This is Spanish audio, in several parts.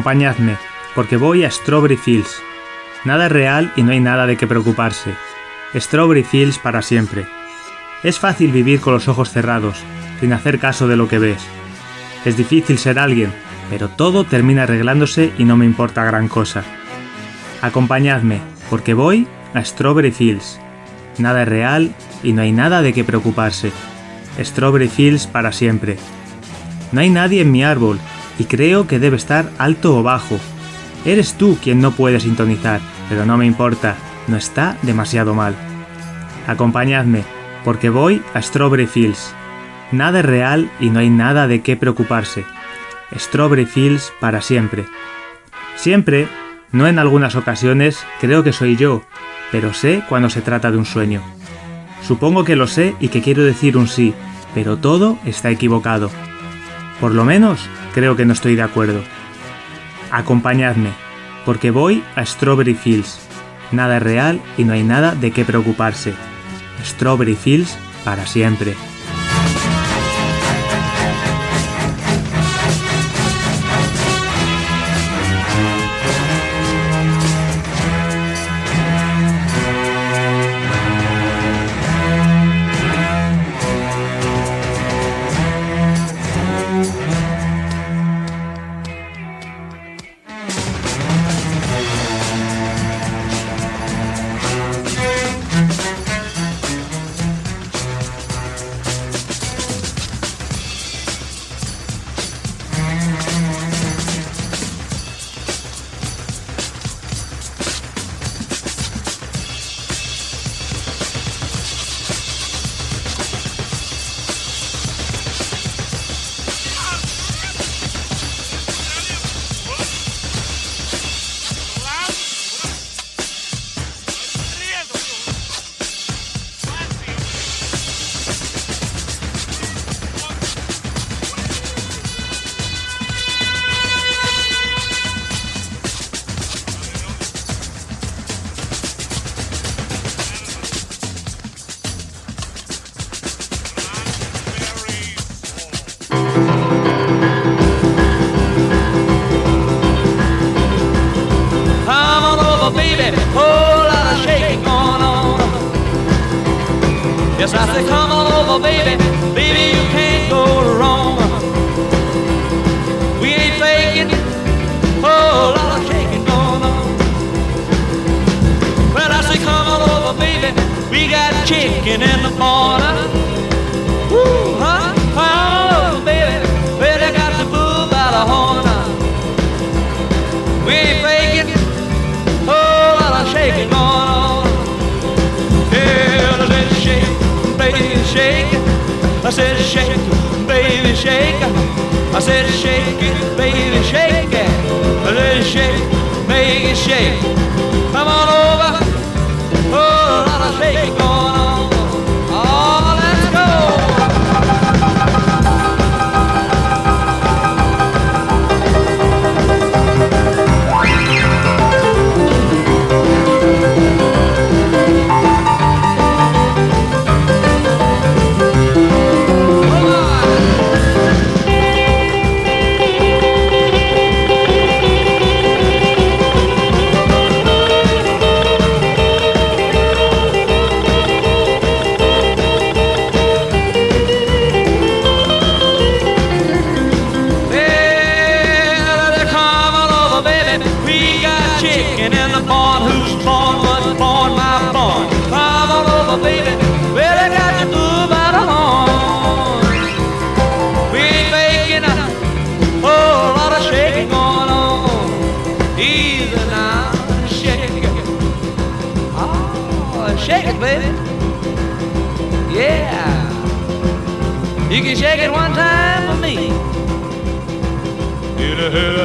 Acompañadme, porque voy a Strawberry Fields. Nada es real y no hay nada de qué preocuparse. Strawberry Fields para siempre. Es fácil vivir con los ojos cerrados, sin hacer caso de lo que ves. Es difícil ser alguien, pero todo termina arreglándose y no me importa gran cosa. Acompañadme, porque voy a Strawberry Fields. Nada es real y no hay nada de qué preocuparse. Strawberry Fields para siempre. No hay nadie en mi árbol, y creo que debe estar alto o bajo. Eres tú quien no puede sintonizar, pero no me importa, no está demasiado mal. Acompañadme, porque voy a Strawberry Fields. Nada es real y no hay nada de qué preocuparse. Strawberry Fields para siempre. Siempre, no en algunas ocasiones, creo que soy yo, pero sé cuando se trata de un sueño. Supongo que lo sé y que quiero decir un sí, pero todo está equivocado. Por lo menos creo que no estoy de acuerdo. Acompañadme, porque voy a Strawberry Fields. Nada es real y no hay nada de qué preocuparse. Strawberry Fields para siempre.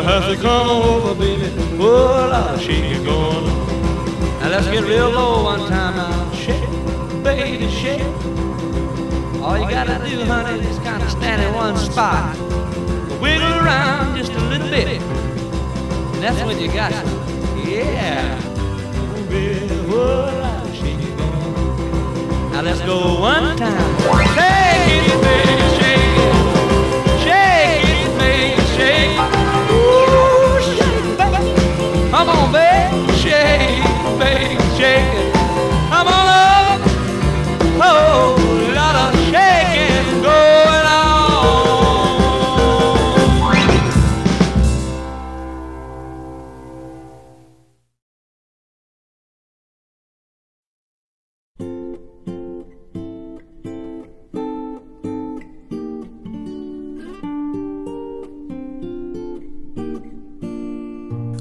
Has to come over, baby. Oh, Lord, shake it going on. Now let's get real low one time now. Shake, baby, shake. All you gotta do, honey, is kind of stand in one spot. Wiggle around just a little bit. And that's when you got it. Yeah. Oh, baby, oh, Lord, shake it going. Now let's go one time. Shake it, baby, on, babe, shake, babe, shake.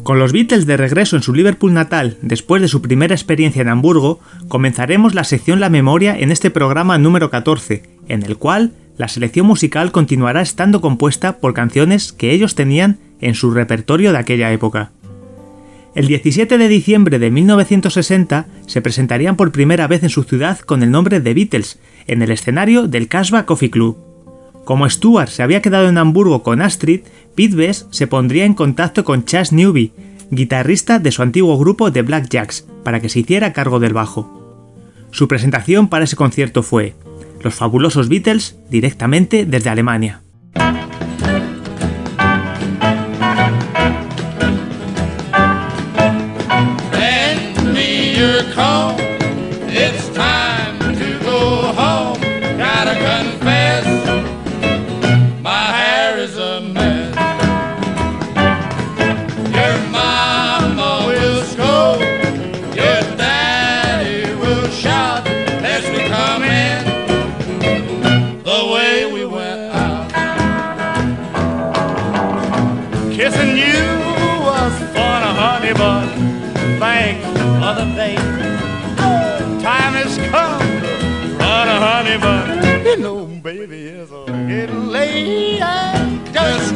Con los Beatles de regreso en su Liverpool natal después de su primera experiencia en Hamburgo, comenzaremos la sección La Memoria en este programa número 14, en el cual la selección musical continuará estando compuesta por canciones que ellos tenían en su repertorio de aquella época. El 17 de diciembre de 1960 se presentarían por primera vez en su ciudad con el nombre de Beatles, en el escenario del Casbah Coffee Club. Como Stuart se había quedado en Hamburgo con Astrid, Pete Best se pondría en contacto con Chas Newby, guitarrista de su antiguo grupo The Black Jacks, para que se hiciera cargo del bajo. Su presentación para ese concierto fue Los fabulosos Beatles directamente desde Alemania.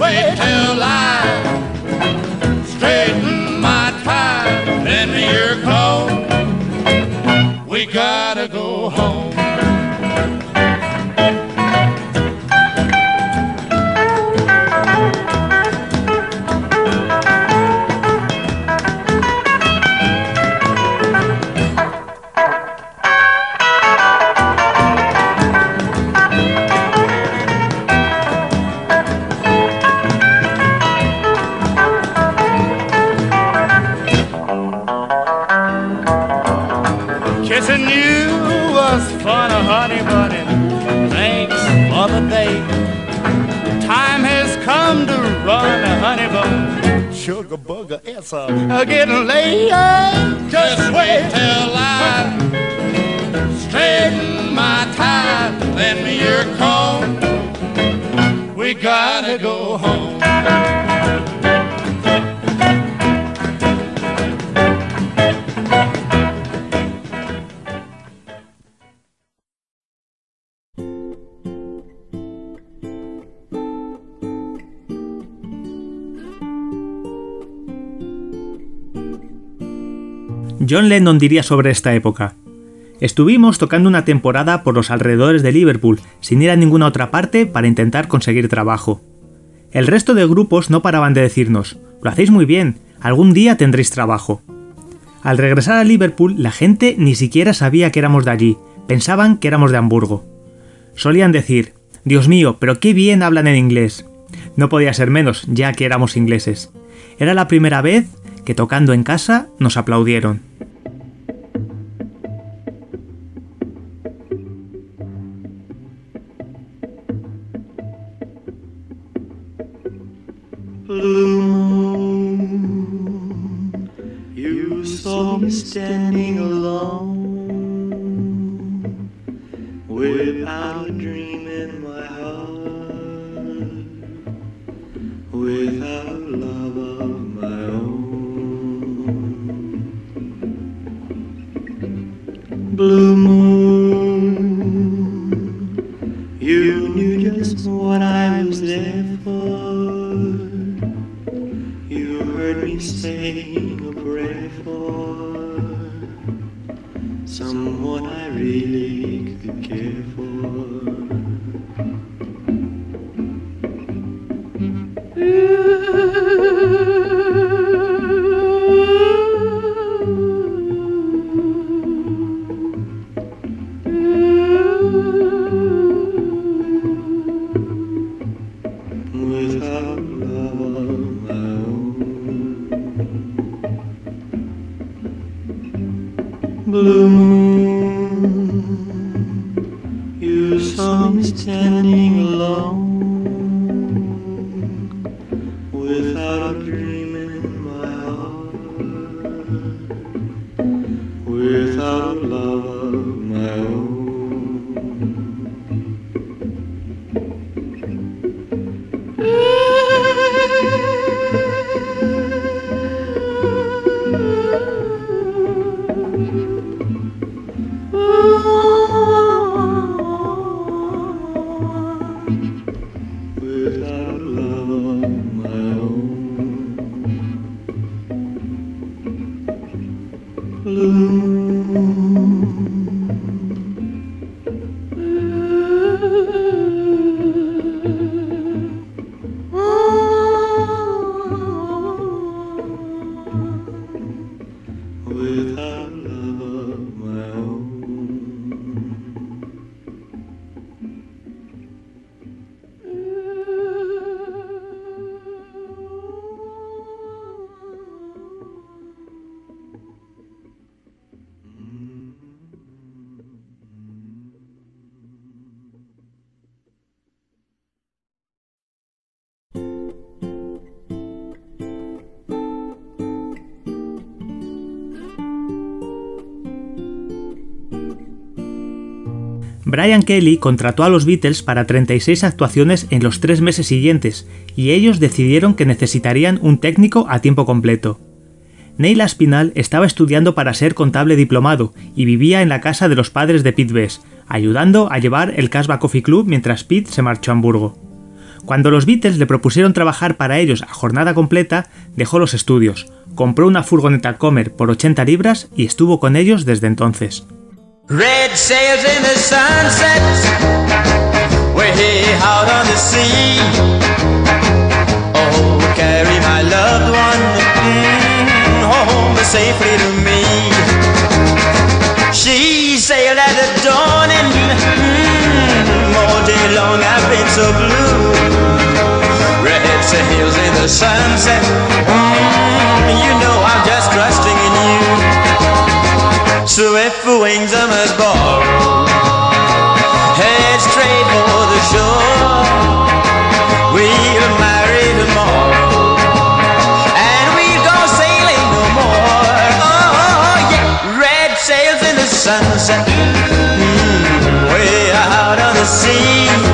Wait till I straighten my tie, lend me your comb. We gotta What's up? Uh, Lennon diría sobre esta época. Estuvimos tocando una temporada por los alrededores de Liverpool, sin ir a ninguna otra parte para intentar conseguir trabajo. El resto de grupos no paraban de decirnos, lo hacéis muy bien, algún día tendréis trabajo. Al regresar a Liverpool, la gente ni siquiera sabía que éramos de allí, pensaban que éramos de Hamburgo. Solían decir, Dios mío, pero qué bien hablan en inglés. No podía ser menos, ya que éramos ingleses. Era la primera vez que tocando en casa nos aplaudieron. Saw me standing alone, without a dream in Kelly contrató a los Beatles para 36 actuaciones en los tres meses siguientes, y ellos decidieron que necesitarían un técnico a tiempo completo. Neil Aspinall estaba estudiando para ser contable diplomado y vivía en la casa de los padres de Pete Best, ayudando a llevar el Casbah Coffee Club mientras Pete se marchó a Hamburgo. Cuando los Beatles le propusieron trabajar para ellos a jornada completa, dejó los estudios, compró una furgoneta Comer por 80 libras y estuvo con ellos desde entonces. Red sails in the sunset, way out on the sea. Oh, carry my loved one mm, home safely to me. She sailed at the dawning, mm, all day long I've been so blue. Red sails in the sunset, mm, you know So if for wings I must borrow, head straight for the shore. We'll marry tomorrow, and we'll go sailing no more. Oh yeah, red sails in the sunset, mm, way out on the sea.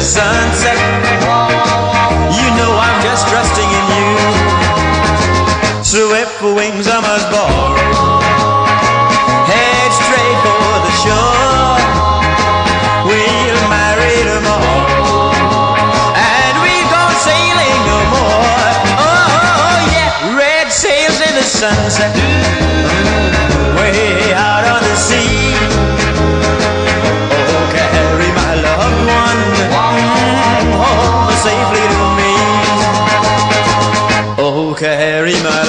Sunset, you know I'm just trusting in you. So if for wings I must borrow, head straight for the shore. We'll marry tomorrow, and we'll go sailing no more. Oh, oh, oh yeah, red sails in the sunset, carry my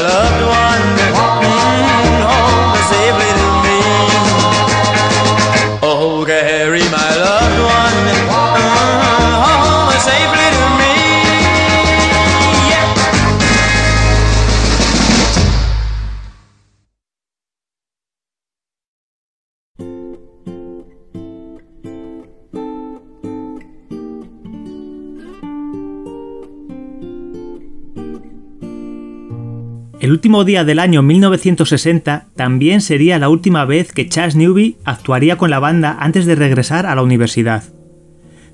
El último día del año 1960 también sería la última vez que Chas Newby actuaría con la banda antes de regresar a la universidad.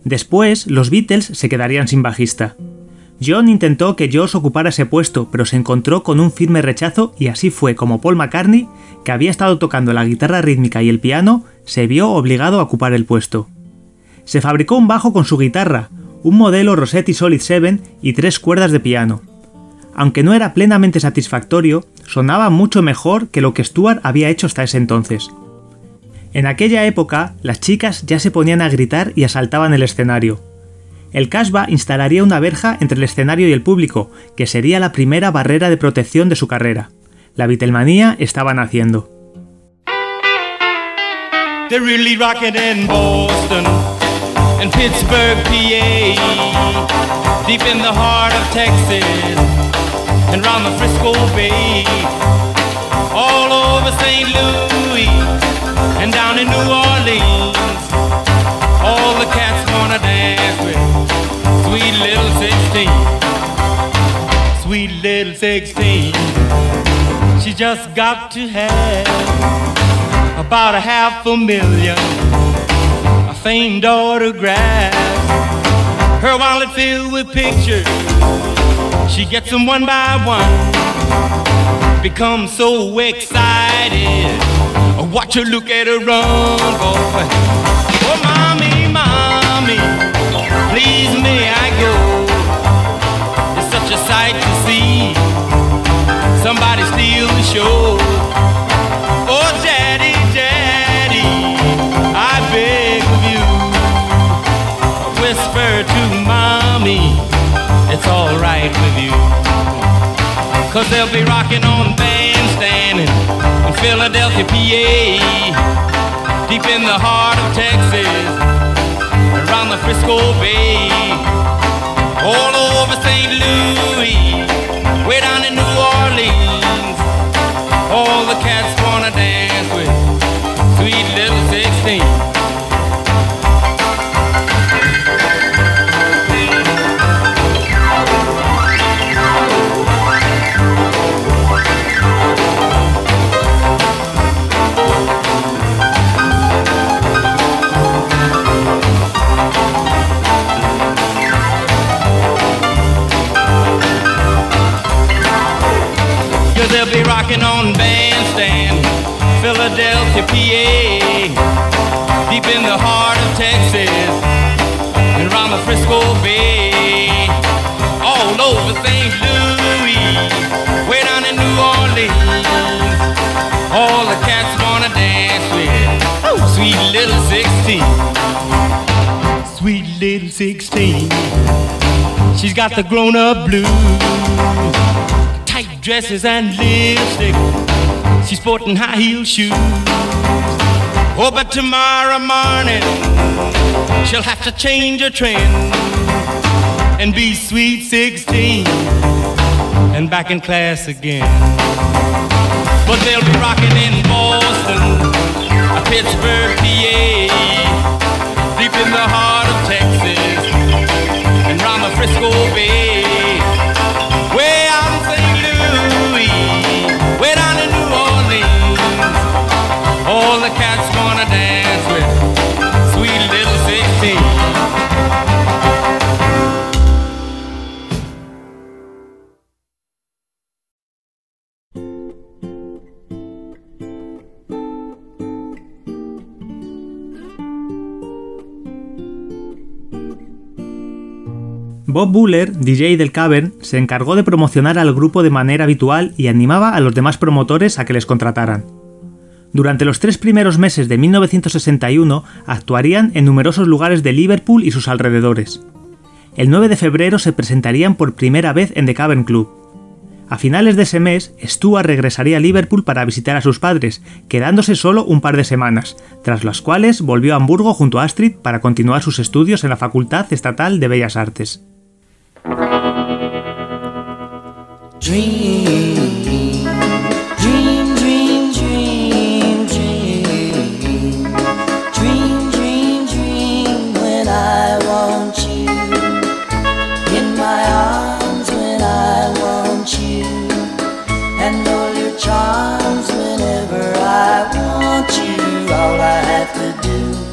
Después, los Beatles se quedarían sin bajista. John intentó que Josh ocupara ese puesto, pero se encontró con un firme rechazo y así fue como Paul McCartney, que había estado tocando la guitarra rítmica y el piano, se vio obligado a ocupar el puesto. Se fabricó un bajo con su guitarra, un modelo Rossetti Solid 7 y tres cuerdas de piano. Aunque no era plenamente satisfactorio, sonaba mucho mejor que lo que Stuart había hecho hasta ese entonces. En aquella época, las chicas ya se ponían a gritar y asaltaban el escenario. El Casbah instalaría una verja entre el escenario y el público, que sería la primera barrera de protección de su carrera. La Beatlemanía estaba naciendo. And round the Frisco Bay, all over St. Louis and down in New Orleans. All the cats wanna dance with sweet little 16, sweet little 16. She just got to have about a half a million a famed autograph. Her wallet filled with pictures. She gets them one by one. Becomes so excited. Watch her look at her run, boy. Oh, mommy, mommy, please may I go? It's such a sight to see. Somebody steal the show. It's all right with you. Cause they'll be rocking on bandstand in Philadelphia, PA. Deep in the heart of Texas, around the Frisco Bay. All over St. Louis, way down in New Orleans. All the cats wanna dance with sweet little 16. PA, deep in the heart of Texas, and around the Frisco Bay, all over St. Louis, way down in New Orleans. All the cats wanna dance with sweet little 16, sweet little 16. She's got the grown-up blues tight dresses and lipstick. She's sporting high heel shoes. Oh, but tomorrow morning she'll have to change her trend and be sweet 16 and back in class again. But they'll be rocking in Boston, Pittsburgh, PA, deep in the heart of Texas and round the Frisco Bay. Bob Buller, DJ del Cavern, se encargó de promocionar al grupo de manera habitual y animaba a los demás promotores a que les contrataran. Durante los tres primeros meses de 1961 actuarían en numerosos lugares de Liverpool y sus alrededores. El 9 de febrero se presentarían por primera vez en The Cavern Club. A finales de ese mes, Stuart regresaría a Liverpool para visitar a sus padres, quedándose solo un par de semanas, tras las cuales volvió a Hamburgo junto a Astrid para continuar sus estudios en la Facultad Estatal de Bellas Artes. Dream, dream, dream, dream, dream, dream, dream, when I want you in my arms when I want you and all your charms whenever I want you. All I have to do.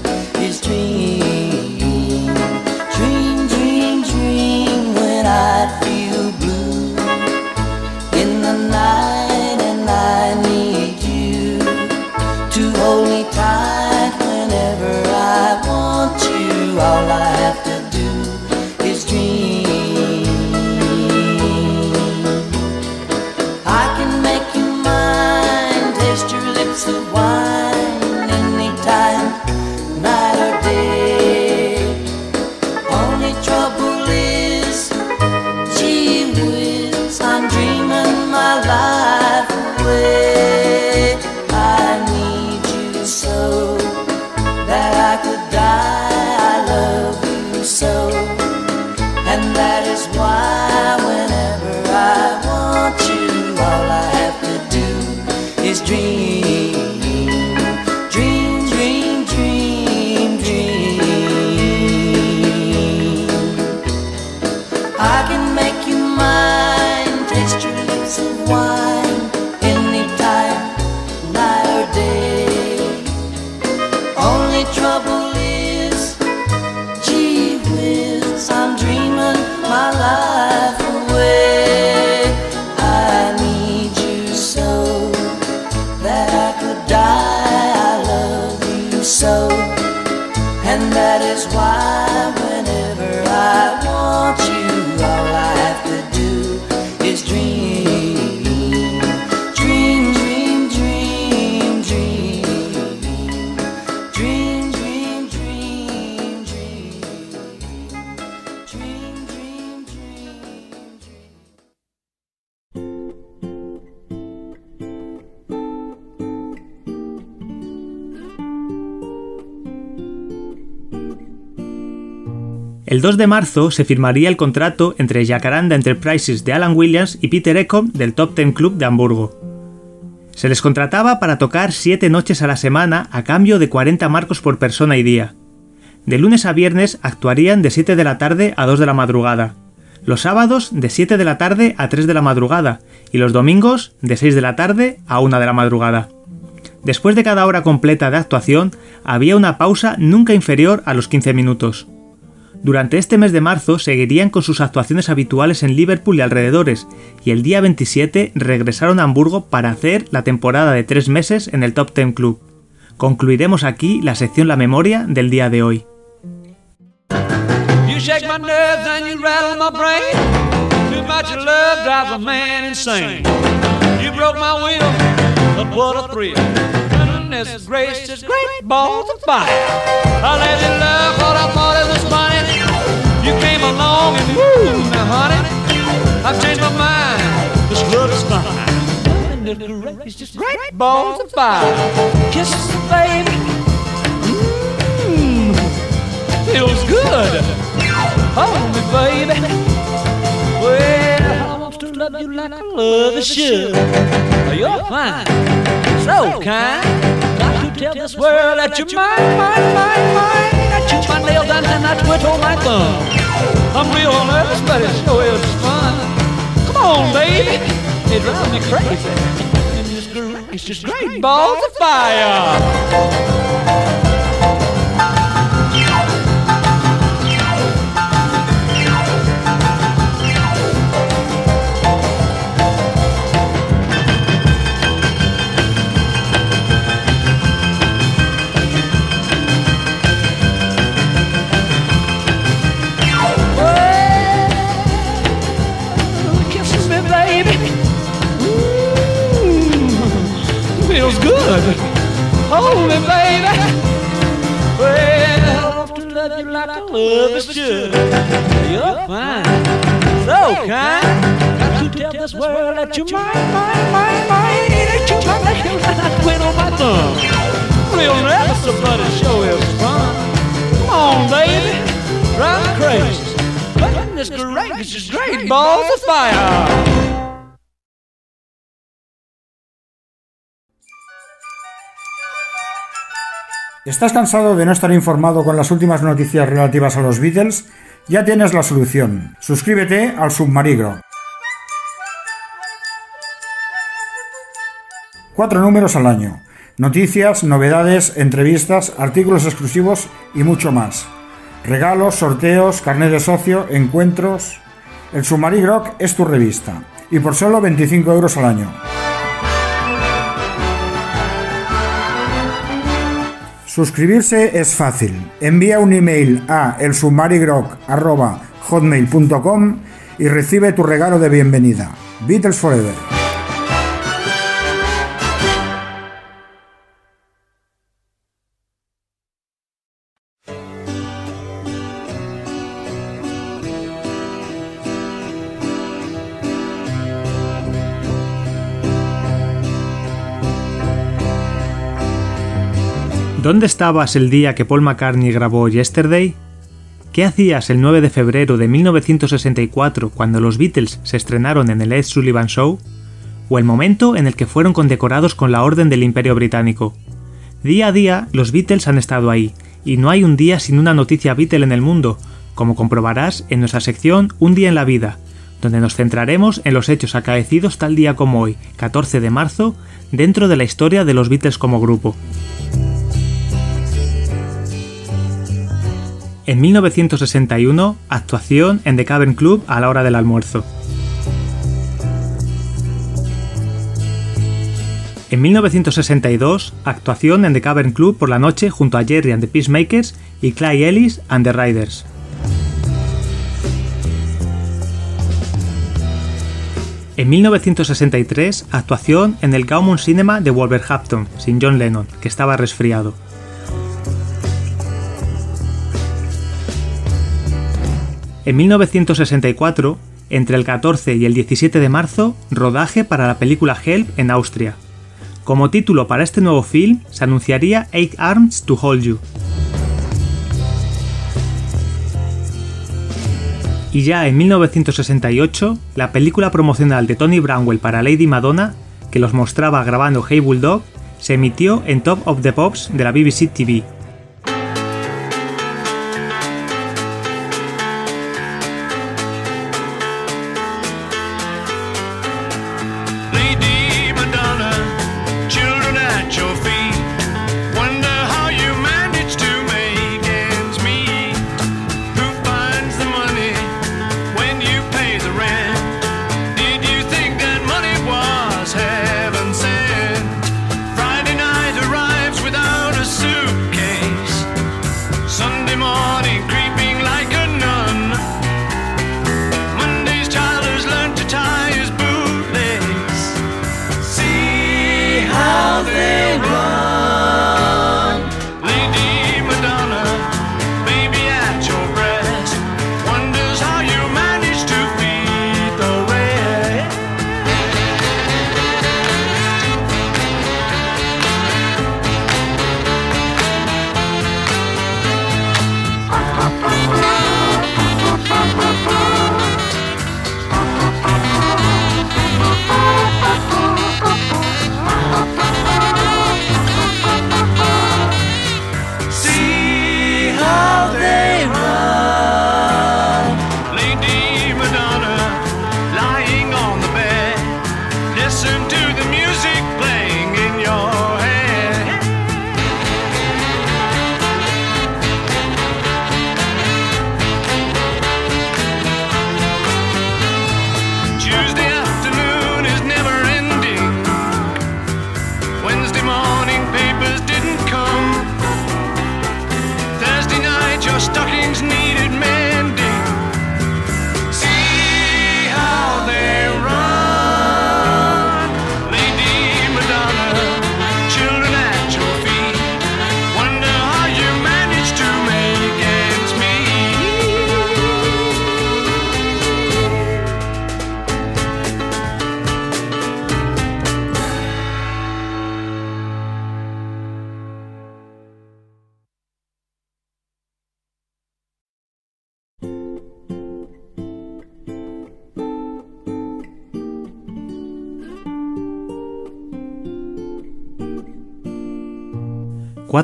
2 de marzo se firmaría el contrato entre Jacaranda Enterprises de Alan Williams y Peter Ecom del Top Ten Club de Hamburgo. Se les contrataba para tocar 7 noches a la semana a cambio de 40 marcos por persona y día. De lunes a viernes actuarían de 7 de la tarde a 2 de la madrugada. Los sábados de 7 de la tarde a 3 de la madrugada y los domingos de 6 de la tarde a 1 de la madrugada. Después de cada hora completa de actuación había una pausa nunca inferior a los 15 minutos. Durante este mes de marzo seguirían con sus actuaciones habituales en Liverpool y alrededores, y el día 27 regresaron a Hamburgo para hacer la temporada de tres meses en el Top Ten Club. Concluiremos aquí la sección La Memoria del día de hoy. You. You along and woo, now honey, I've changed my mind. This love is fine. Goodness gracious, great balls of fire. Kisses, baby. Mmm, feels good. Hold me, baby. Well, I want to love you like I love you should. You're fine, so kind. Tell this world that you're mine, mine, mine, mine. I chew my nails down and I twiddle my thumb. I'm real nervous, but it sure is fun. Come on, baby. It drives me crazy. And It's great, it's just great balls of fire. Hold me, baby. Well, to love you like I love you should. You're fine, so kind. Got to tell this world that you're mine, mine, mine, mine. Ain't you my nails and I twiddle my thumb. Real but it sure is fun. Come on, baby, drive me crazy. Goodness gracious, great balls of fire. ¿Estás cansado de no estar informado con las últimas noticias relativas a los Beatles? Ya tienes la solución. Suscríbete al Submarigro. Cuatro números al año. Noticias, novedades, entrevistas, artículos exclusivos y mucho más. Regalos, sorteos, carnet de socio, encuentros. El Submarigro es tu revista. Y por solo 25 euros al año. Suscribirse es fácil. Envía un email a elsubmarigrok.hotmail.com y recibe tu regalo de bienvenida. Beatles Forever. ¿Dónde estabas el día que Paul McCartney grabó Yesterday? ¿Qué hacías el 9 de febrero de 1964 cuando los Beatles se estrenaron en el Ed Sullivan Show? ¿O el momento en el que fueron condecorados con la Orden del Imperio Británico? Día a día, los Beatles han estado ahí, y no hay un día sin una noticia Beatle en el mundo, como comprobarás en nuestra sección Un día en la vida, donde nos centraremos en los hechos acaecidos tal día como hoy, 14 de marzo, dentro de la historia de los Beatles como grupo. En 1961, actuación en The Cavern Club a la hora del almuerzo. En 1962, actuación en The Cavern Club por la noche junto a Jerry and the Peacemakers y Clay Ellis and the Riders. En 1963, actuación en el Gaumont Cinema de Wolverhampton, sin John Lennon, que estaba resfriado. En 1964, entre el 14 y el 17 de marzo, rodaje para la película Help en Austria. Como título para este nuevo film se anunciaría Eight Arms to Hold You. Y ya en 1968, la película promocional de Tony Brownwell para Lady Madonna, que los mostraba grabando Hey Bulldog, se emitió en Top of the Pops de la BBC TV.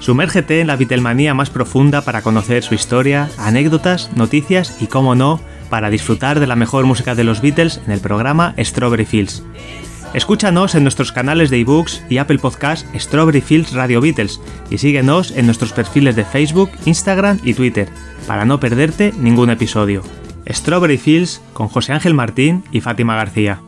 Sumérgete en la Beatlemanía más profunda para conocer su historia, anécdotas, noticias y, como no, para disfrutar de la mejor música de los Beatles en el programa Strawberry Fields. Escúchanos en nuestros canales de ebooks y Apple Podcast Strawberry Fields Radio Beatles y síguenos en nuestros perfiles de Facebook, Instagram y Twitter para no perderte ningún episodio. Strawberry Fields con José Ángel Martín y Fátima García.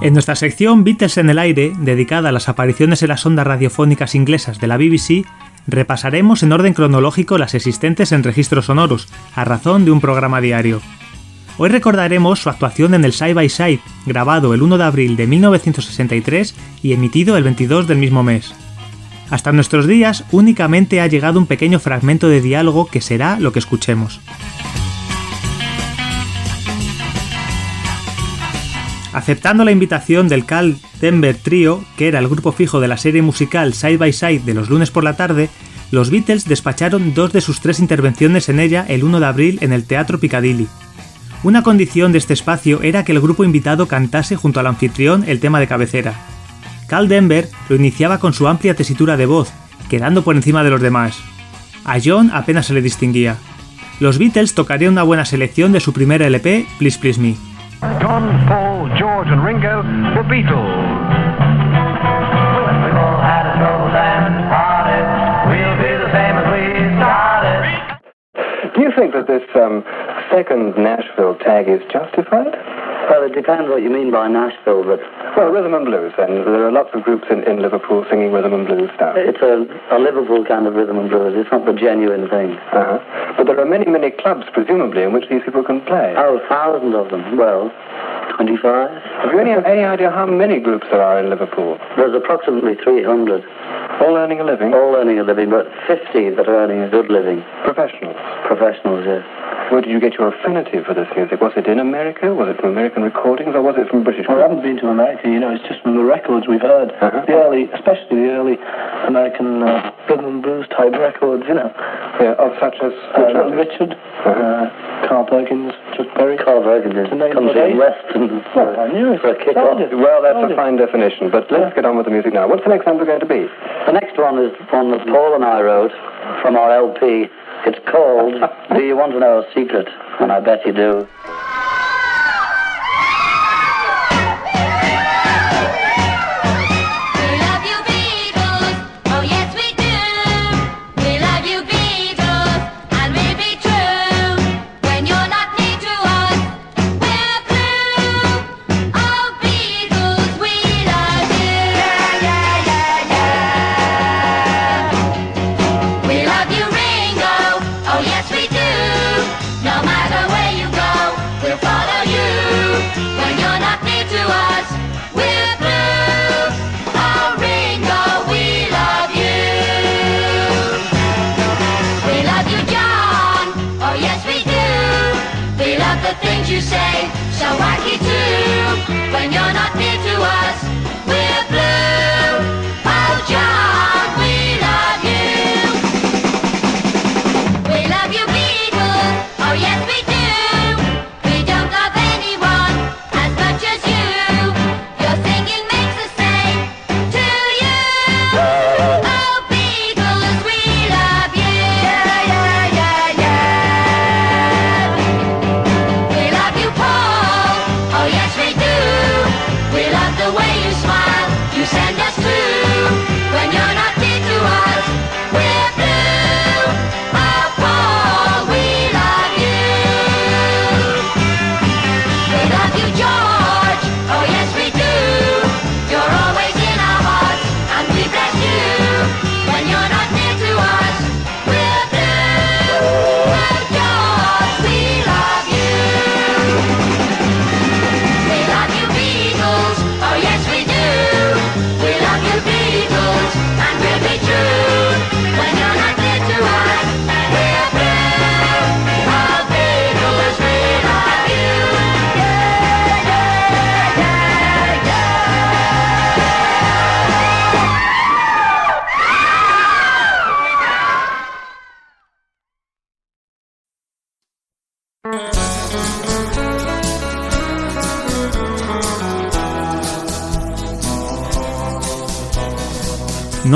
En nuestra sección Beatles en el aire, dedicada a las apariciones en las ondas radiofónicas inglesas de la BBC, repasaremos en orden cronológico las existentes en registros sonoros, a razón de un programa diario. Hoy recordaremos su actuación en el Side by Side, grabado el 1 de abril de 1963 y emitido el 22 del mismo mes. Hasta nuestros días únicamente ha llegado un pequeño fragmento de diálogo que será lo que escuchemos. Aceptando la invitación del Cal Denver Trio, que era el grupo fijo de la serie musical Side by Side de los lunes por la tarde, los Beatles despacharon dos de sus tres intervenciones en ella el 1 de abril en el Teatro Piccadilly. Una condición de este espacio era que el grupo invitado cantase junto al anfitrión el tema de cabecera. Cal Denver lo iniciaba con su amplia tesitura de voz, quedando por encima de los demás. A John apenas se le distinguía. Los Beatles tocarían una buena selección de su primer LP, Please Please Me. John, Paul, George, and Ringo were Beatles. Do you think that this um, second Nashville tag is justified? Well, it depends what you mean by Nashville, but... Well, rhythm and blues, then. There are lots of groups in, in Liverpool singing rhythm and blues stuff. It's a, a Liverpool kind of rhythm and blues. It's not the genuine thing. Uh-huh. But there are many, many clubs, presumably, in which these people can play. Oh, thousands of them. Well, 25. Have you any, any idea how many groups there are in Liverpool? There's approximately 300. All earning a living? All earning a living, but 50 that are earning a good living. Professionals? Professionals, yes. Where did you get your affinity for this music? Was it in America? Was it from American recordings, or was it from British? Well, I haven't been to America. You know, it's just from the records we've heard. Uh-huh. The early, especially the early American uh, rhythm and blues type records. You know, Yeah, of such as uh, Richard, uh, Carl Perkins, Chuck Berry. Carl Perkins is To name country but eight. and western. Well, I knew it. For a kick off. Well, that's a fine definition, but let's get on with the music now. What's the next number going to be? The next one is one that Paul and I wrote from our LP. It's called Do You Want to Know a Secret? And I bet you do.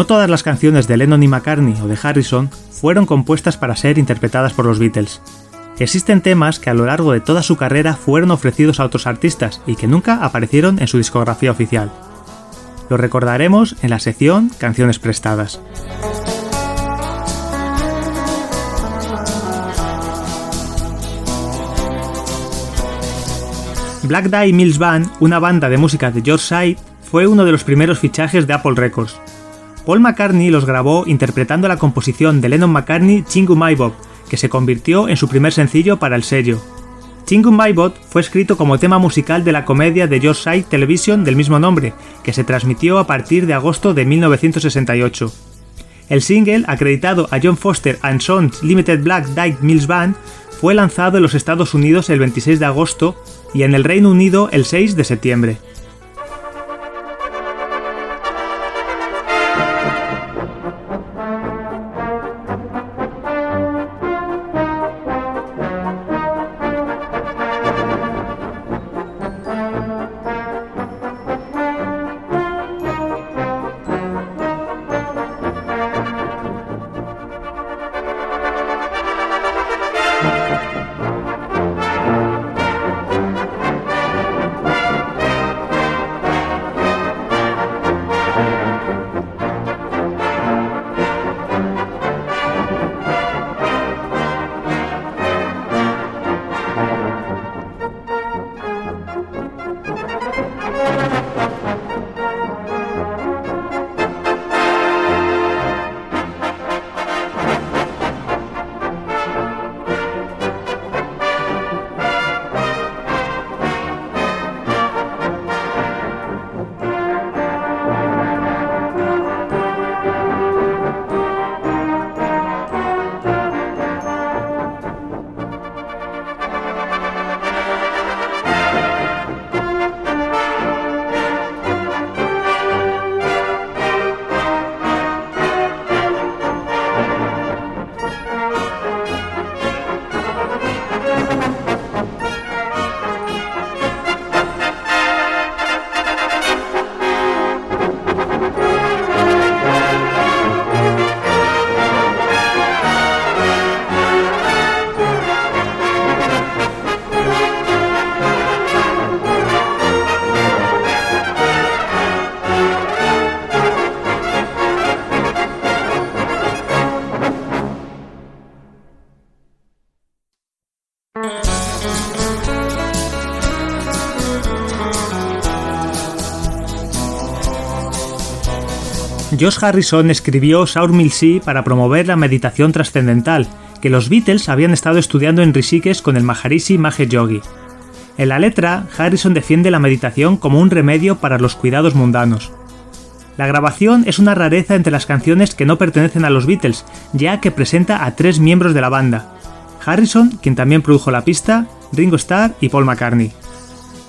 No todas las canciones de Lennon y McCartney o de Harrison fueron compuestas para ser interpretadas por los Beatles. Existen temas que a lo largo de toda su carrera fueron ofrecidos a otros artistas y que nunca aparecieron en su discografía oficial. Lo recordaremos en la sección Canciones prestadas. Black Dye Mills Band, una banda de música de George Side, fue uno de los primeros fichajes de Apple Records. Paul McCartney los grabó interpretando la composición de Lennon McCartney Chingu My Bob, que se convirtió en su primer sencillo para el sello. Chingu My Bot fue escrito como tema musical de la comedia de George Side Television del mismo nombre, que se transmitió a partir de agosto de 1968. El single, acreditado a John Foster and Sons Limited Black Dyke Mills Band, fue lanzado en los Estados Unidos el 26 de agosto y en el Reino Unido el 6 de septiembre. Josh Harrison escribió Sour Mill Sea para promover la meditación trascendental, que los Beatles habían estado estudiando en Rishikesh con el Maharishi Mahesh Yogi. En la letra, Harrison defiende la meditación como un remedio para los cuidados mundanos. La grabación es una rareza entre las canciones que no pertenecen a los Beatles, ya que presenta a tres miembros de la banda: Harrison, quien también produjo la pista, Ringo Starr y Paul McCartney.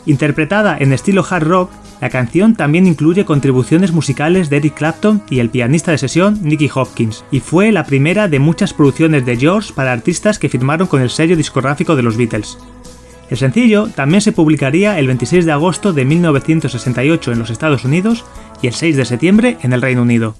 Interpretada en estilo hard rock, la canción también incluye contribuciones musicales de Eric Clapton y el pianista de sesión Nicky Hopkins, y fue la primera de muchas producciones de George para artistas que firmaron con el sello discográfico de los Beatles. El sencillo también se publicaría el 26 de agosto de 1968 en los Estados Unidos y el 6 de septiembre en el Reino Unido.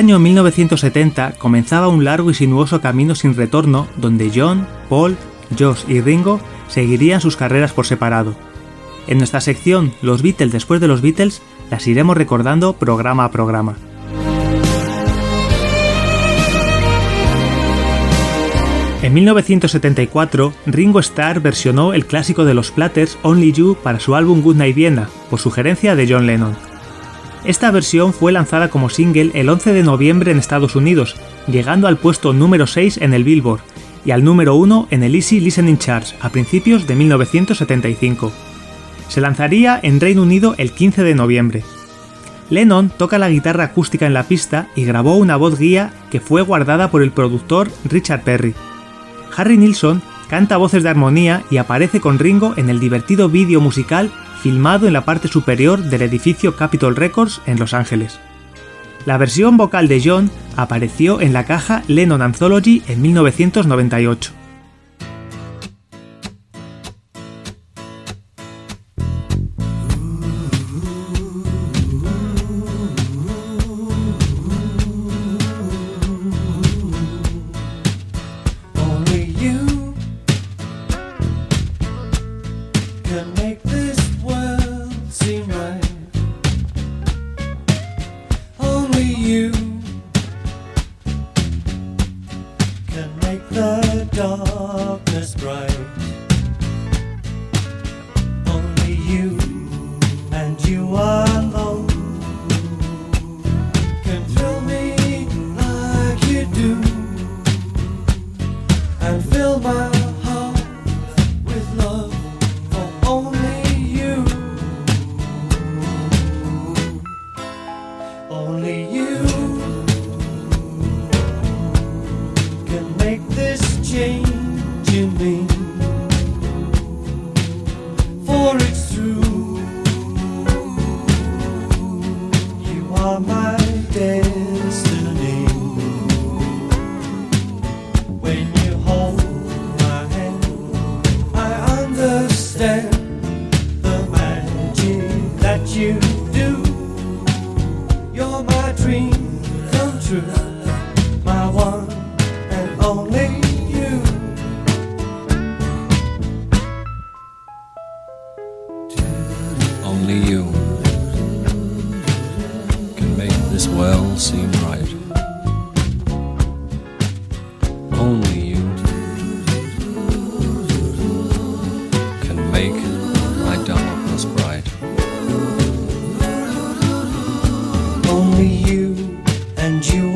Año 1970 comenzaba un largo y sinuoso camino sin retorno donde John, Paul, Josh y Ringo seguirían sus carreras por separado. En nuestra sección Los Beatles después de los Beatles las iremos recordando programa a programa. En 1974, Ringo Starr versionó el clásico de los Platters Only You para su álbum Goodnight Vienna, por sugerencia de John Lennon. Esta versión fue lanzada como single el 11 de noviembre en Estados Unidos, llegando al puesto número 6 en el Billboard y al número 1 en el Easy Listening Charts a principios de 1975. Se lanzaría en Reino Unido el 15 de noviembre. Lennon toca la guitarra acústica en la pista y grabó una voz guía que fue guardada por el productor Richard Perry. Harry Nilsson canta voces de armonía y aparece con Ringo en el divertido vídeo musical filmado en la parte superior del edificio Capitol Records en Los Ángeles. La versión vocal de John apareció en la caja Lennon Anthology en 1998.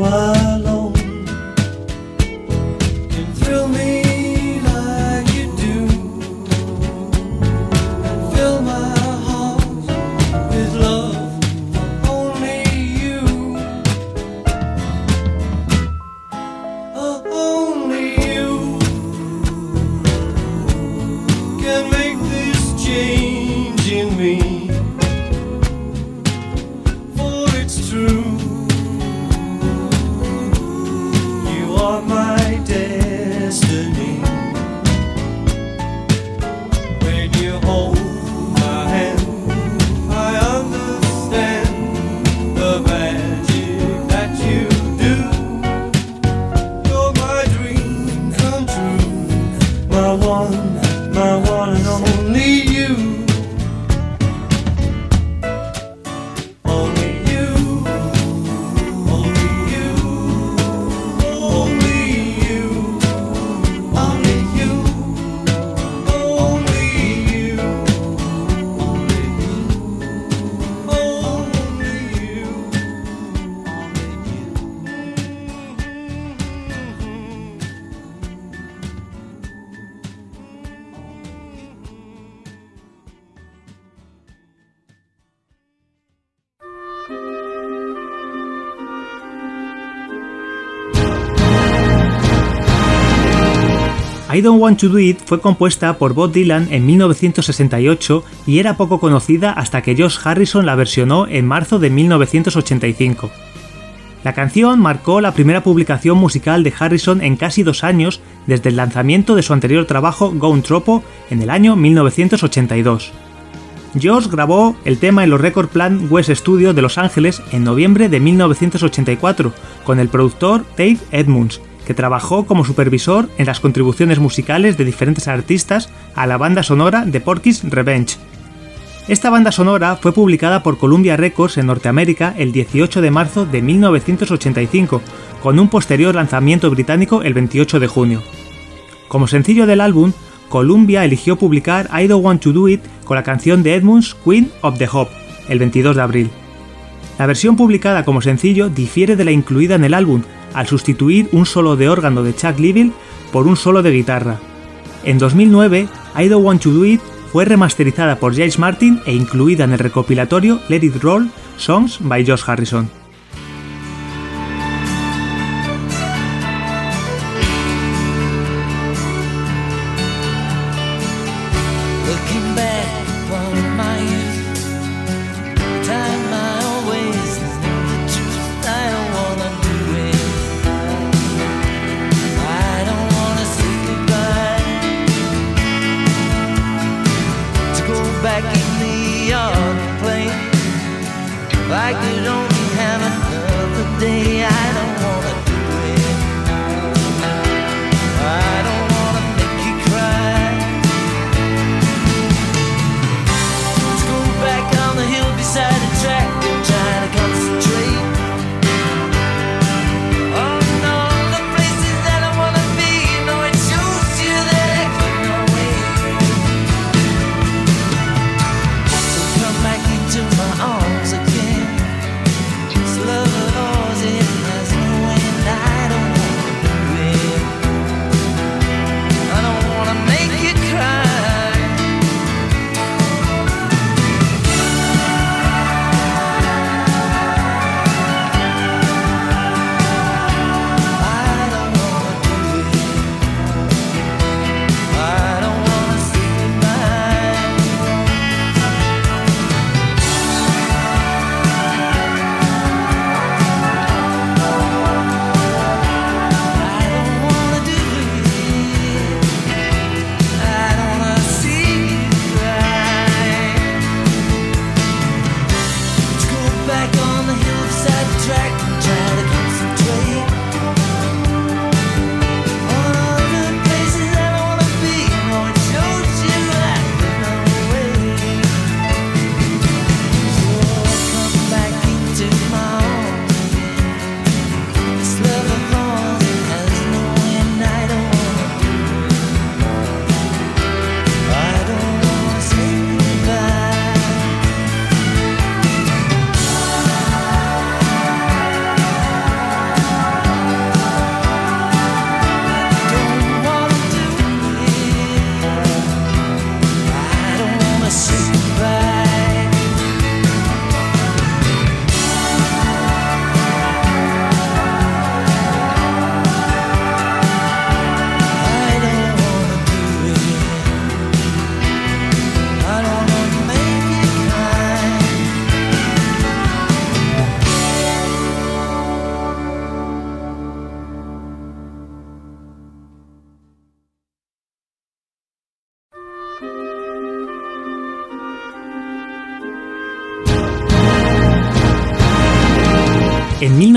And I Don't Want to Do It fue compuesta por Bob Dylan en 1968 y era poco conocida hasta que Josh Harrison la versionó en marzo de 1985. La canción marcó la primera publicación musical de Harrison en casi dos años desde el lanzamiento de su anterior trabajo Gone Tropo en el año 1982. Josh grabó el tema en los Record Plant West Studios de Los Ángeles en noviembre de 1984 con el productor Dave Edmunds, que trabajó como supervisor en las contribuciones musicales de diferentes artistas a la banda sonora de Porky's Revenge. Esta banda sonora fue publicada por Columbia Records en Norteamérica el 18 de marzo de 1985, con un posterior lanzamiento británico el 28 de junio. Como sencillo del álbum, Columbia eligió publicar I Don't Want to Do It con la canción de Edmunds Queen of the Hop, el 22 de abril. La versión publicada como sencillo difiere de la incluida en el álbum, al sustituir un solo de órgano de Chuck Leavell por un solo de guitarra. En 2009, I Don't Want to Do It fue remasterizada por James Martin e incluida en el recopilatorio Let It Roll Songs by Josh Harrison.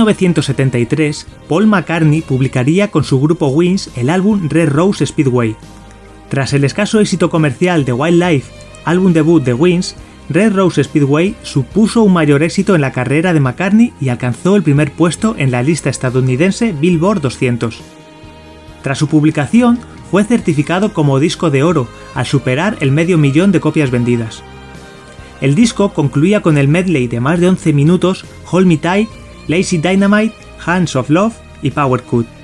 1973, Paul McCartney publicaría con su grupo Wings el álbum Red Rose Speedway. Tras el escaso éxito comercial de Wildlife, álbum debut de Wings, Red Rose Speedway supuso un mayor éxito en la carrera de McCartney y alcanzó el primer puesto en la lista estadounidense Billboard 200. Tras su publicación, fue certificado como disco de oro al superar el medio millón de copias vendidas. El disco concluía con el medley de más de 11 minutos Hold Me Tight, Lazy Dynamite, Hands of Love y Power Cut.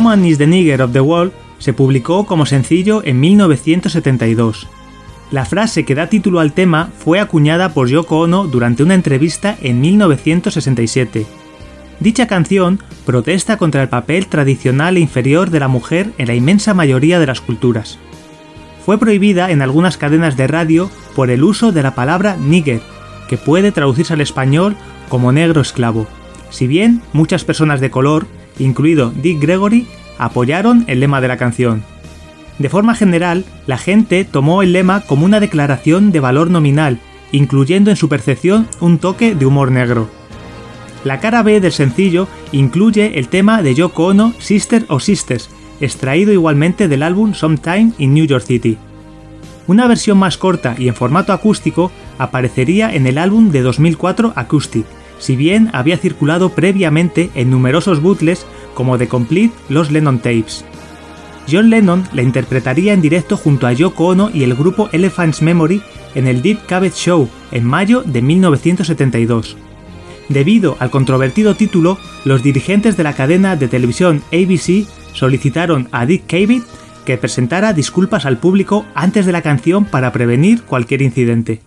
Woman is the Nigger of the World se publicó como sencillo en 1972. La frase que da título al tema fue acuñada por Yoko Ono durante una entrevista en 1967. Dicha canción protesta contra el papel tradicional e inferior de la mujer en la inmensa mayoría de las culturas. Fue prohibida en algunas cadenas de radio por el uso de la palabra nigger, que puede traducirse al español como negro esclavo. Si bien muchas personas de color, incluido Dick Gregory, apoyaron el lema de la canción. De forma general, la gente tomó el lema como una declaración de valor nominal, incluyendo en su percepción un toque de humor negro. La cara B del sencillo incluye el tema de Yoko Ono, Sister o Sisters, extraído igualmente del álbum Sometime in New York City. Una versión más corta y en formato acústico aparecería en el álbum de 2004 Acoustic, si bien había circulado previamente en numerosos bootlegs como The Complete Los Lennon Tapes. John Lennon la interpretaría en directo junto a Yoko Ono y el grupo Elephant's Memory en el Deep Cabbage Show en mayo de 1972. Debido al controvertido título, los dirigentes de la cadena de televisión ABC solicitaron a Dick Cavett que presentara disculpas al público antes de la canción para prevenir cualquier incidente.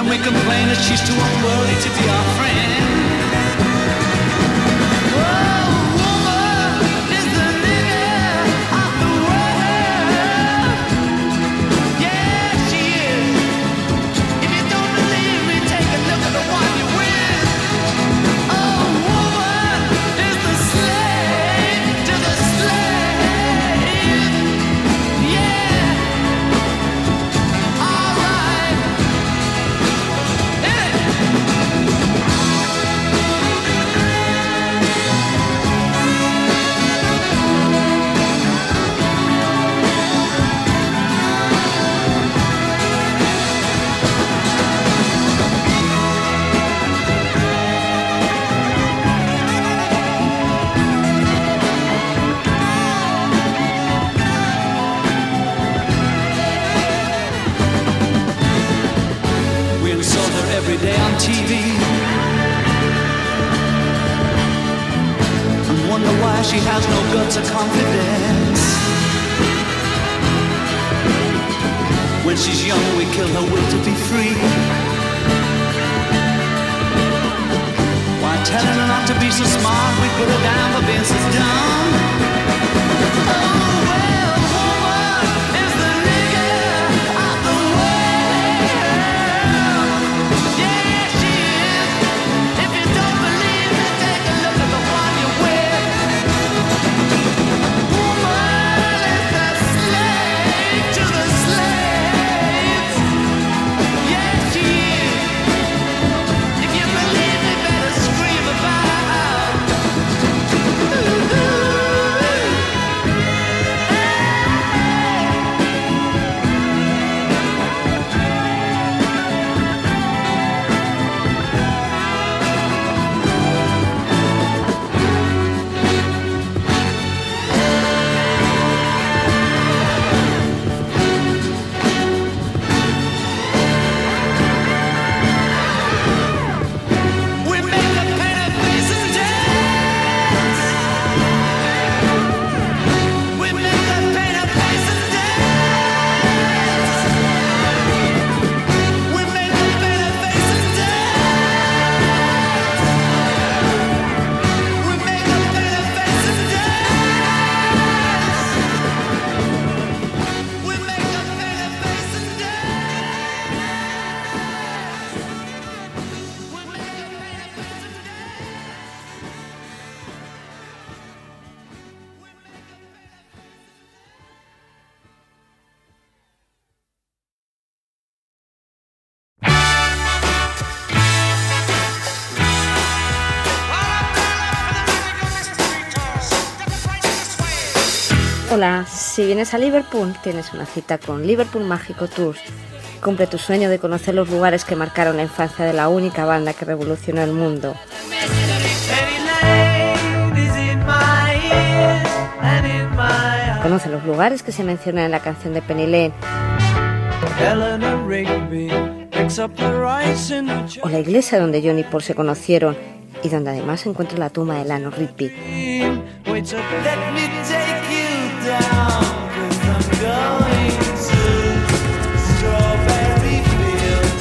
Then we complain that she's too unworthy to be our friend. Hola, si vienes a Liverpool, tienes una cita con Liverpool Mágico Tours. Cumple tu sueño de conocer los lugares que marcaron la infancia de la única banda que revolucionó el mundo. Conoce los lugares que se mencionan en la canción de Penny Lane o la iglesia donde John y Paul se conocieron y donde además se encuentra la tumba de Lano Rigby.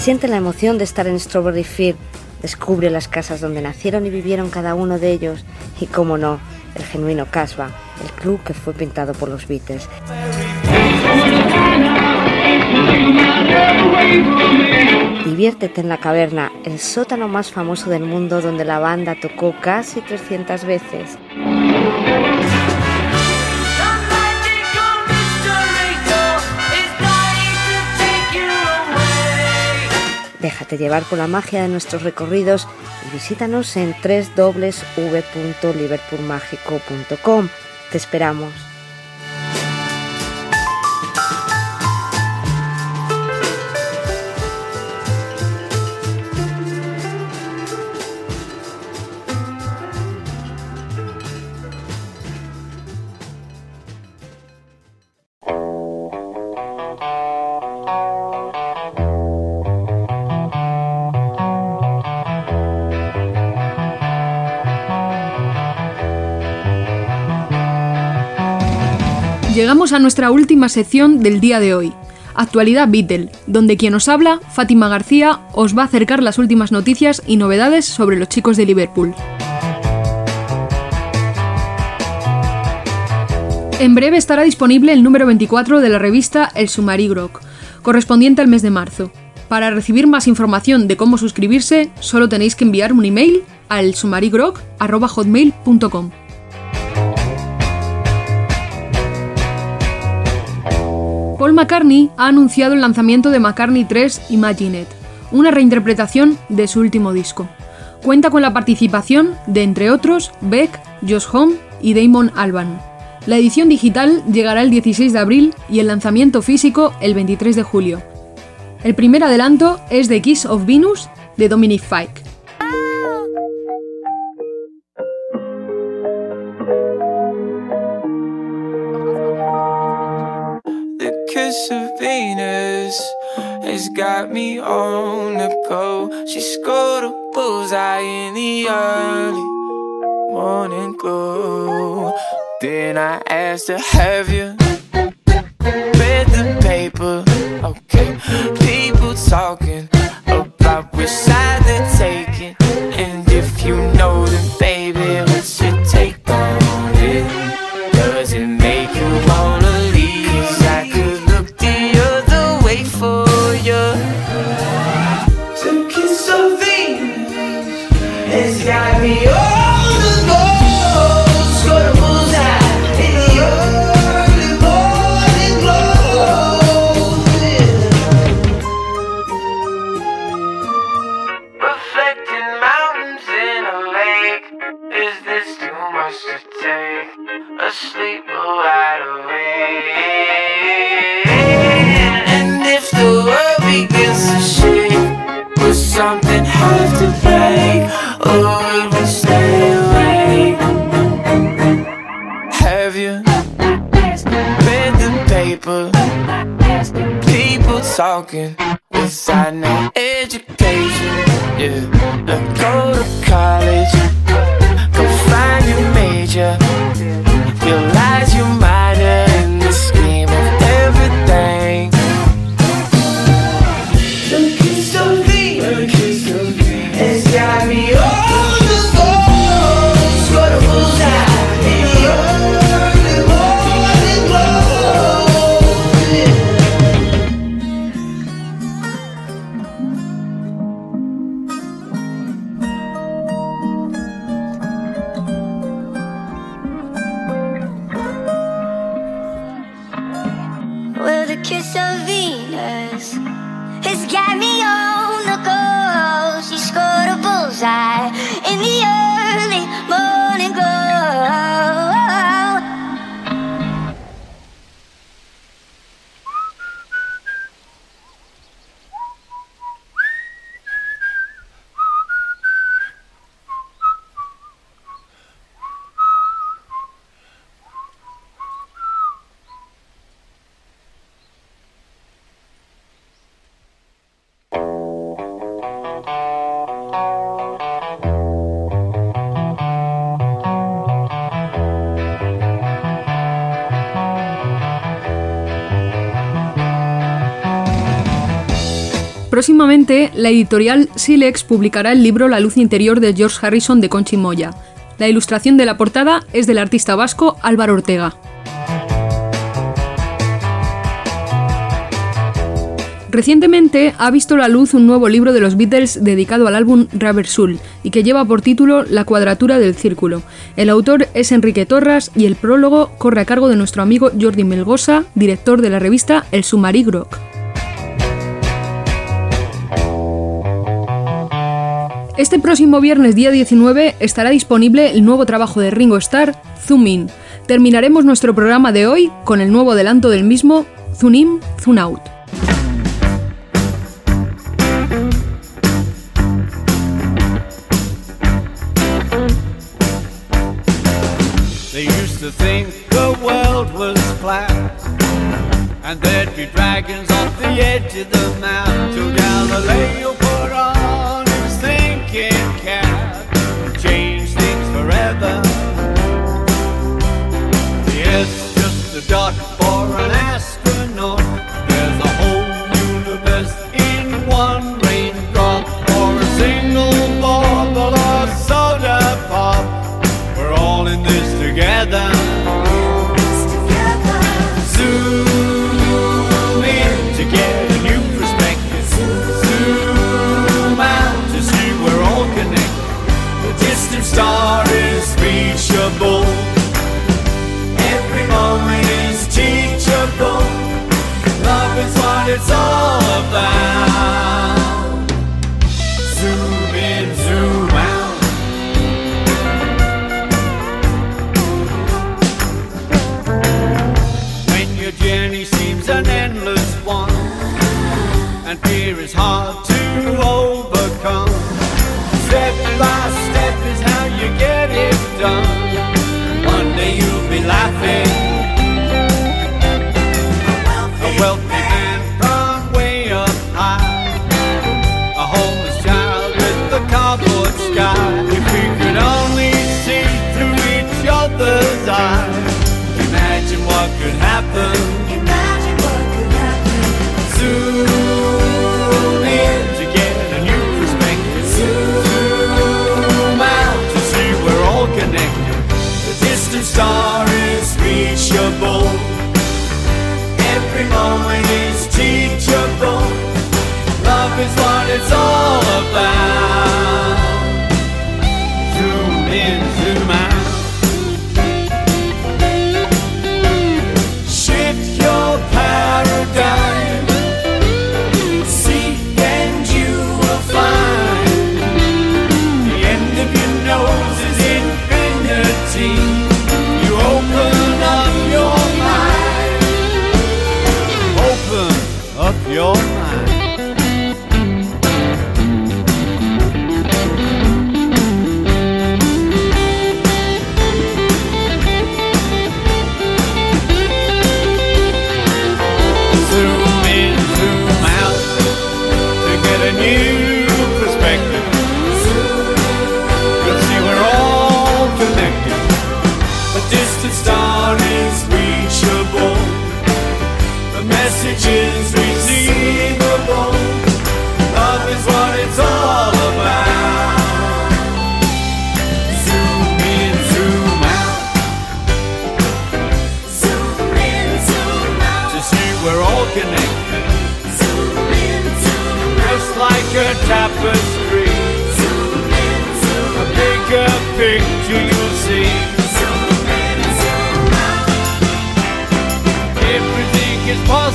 Siente la emoción de estar en Strawberry Field, descubre las casas donde nacieron y vivieron cada uno de ellos y, cómo no, el genuino Casbah, el club que fue pintado por los Beatles. Diviértete en la caverna, el sótano más famoso del mundo donde la banda tocó casi 300 veces. Déjate llevar por la magia de nuestros recorridos y visítanos en www.liverpoolmágico.com. Te esperamos. A nuestra última sección del día de hoy, Actualidad Beatle, donde quien os habla, Fátima García, os va a acercar las últimas noticias y novedades sobre los chicos de Liverpool. En breve estará disponible el número 24 de la revista El Sumarigrok, correspondiente al mes de marzo. Para recibir más información de cómo suscribirse, solo tenéis que enviar un email al sumarigrok.hotmail.com. Paul McCartney ha anunciado el lanzamiento de McCartney 3 Imagine It, una reinterpretación de su último disco. Cuenta con la participación de, entre otros, Beck, Josh Homme y Damon Alban. La edición digital llegará el 16 de abril y el lanzamiento físico el 23 de julio. El primer adelanto es The Kiss of Venus de Dominic Fike. The kiss of Venus has got me on the go. She scored a bullseye in the early morning glow. Then I asked her, Have you read the paper? Okay, people talking about which side they're taking. And if you know, then People talking without no education. Yeah, Look, go to college, Próximamente, la editorial Silex publicará el libro La luz interior de George Harrison de Conchi Moya. La ilustración de la portada es del artista vasco Álvaro Ortega. Recientemente ha visto la luz un nuevo libro de los Beatles dedicado al álbum Rubber Soul y que lleva por título La cuadratura del círculo. El autor es Enrique Torras y el prólogo corre a cargo de nuestro amigo Jordi Melgosa, director de la revista El Sumarigrok. Este próximo viernes día 19 estará disponible el nuevo trabajo de Ringo Starr, Zoom In. Terminaremos nuestro programa de hoy con el nuevo adelanto del mismo, Zoom In, Zoom Out. And there'd be dragons off the edge of the could happen. Imagine what could happen. Zoom in to get a new perspective. Zoom out to see we're all connected. The distant star is reachable. Every moment is teachable. Love is what it's all about.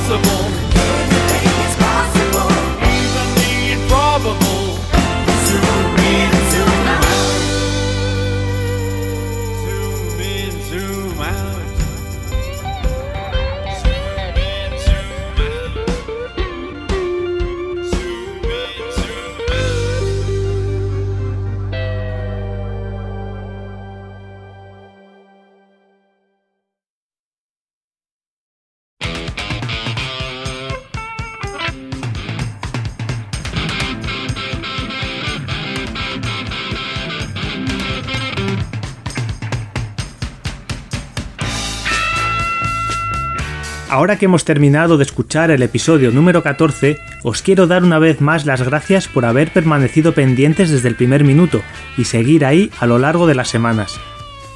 Is Ahora que hemos terminado de escuchar el episodio número 14, os quiero dar una vez más las gracias por haber permanecido pendientes desde el primer minuto y seguir ahí a lo largo de las semanas.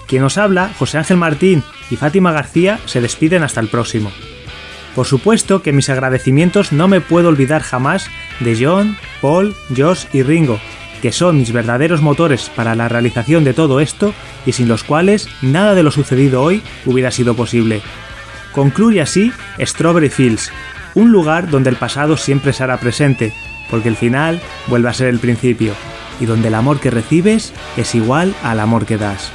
Quien os habla, José Ángel Martín y Fátima García, se despiden hasta el próximo. Por supuesto que mis agradecimientos no me puedo olvidar jamás de John, Paul, Josh y Ringo, que son mis verdaderos motores para la realización de todo esto y sin los cuales nada de lo sucedido hoy hubiera sido posible. Concluye así Strawberry Fields, un lugar donde el pasado siempre será presente, porque el final vuelve a ser el principio, y donde el amor que recibes es igual al amor que das.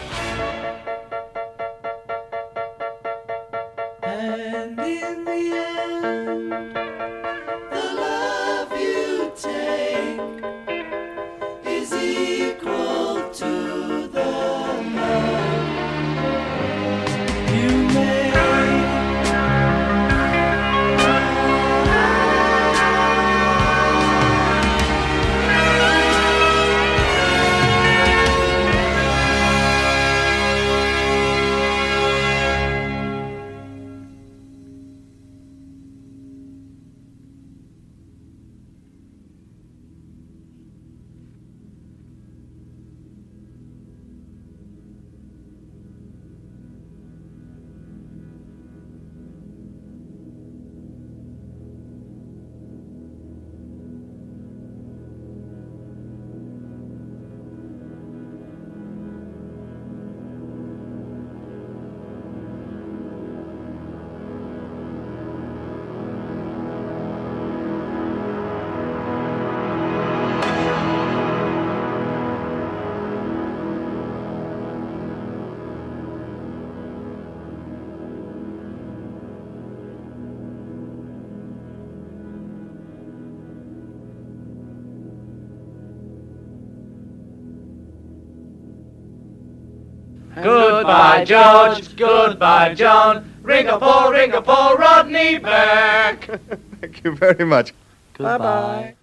George. Goodbye, John. Ring a ball, ring a ball, Rodney back. Thank you very much. Bye bye.